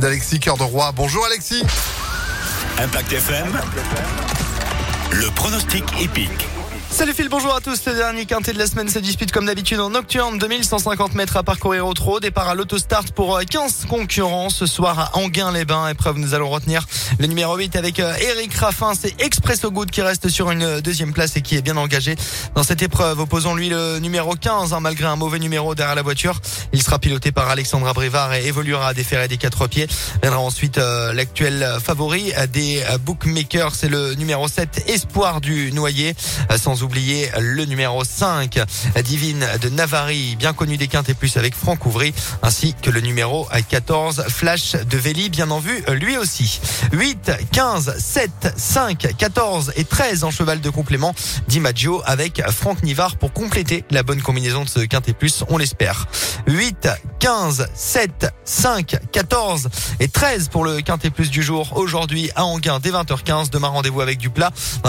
d'Alexis Cœur de Roi. Bonjour Alexis. Impact FM. Le pronostic épique. Salut Phil, bonjour à tous. Le dernier quintet de la semaine se dispute comme d'habitude en nocturne. 2150 mètres à parcourir au trot. Départ à l'autostart pour 15 euh, concurrents ce soir à Anguin-les-Bains. Épreuve, nous allons retenir le numéro 8 avec euh, Eric Raffin. C'est Expresso Good qui reste sur une euh, deuxième place et qui est bien engagé dans cette épreuve. Opposons-lui le numéro 15, hein, malgré un mauvais numéro derrière la voiture. Il sera piloté par Alexandra Brivard et évoluera à déférer des quatre pieds. Viendra ensuite l'actuel favori des bookmakers. C'est le numéro 7, Espoir du Noyer. Sans oublier le numéro 5, Divine de Navarre, bien connu des quintes et plus avec Franck Ouvry, ainsi que le numéro 14, Flash de Véli, bien en vue lui aussi. 8, 15, 7, 5, 14 et 13 en cheval de complément d'Imaggio avec Franck Nivard pour compléter la bonne combinaison de ce quintet plus, on l'espère. 8, 15, 7, 5, 14 et 13 pour le quintet plus du jour aujourd'hui à Anguin dès 20h15. Demain rendez-vous avec du plat dans la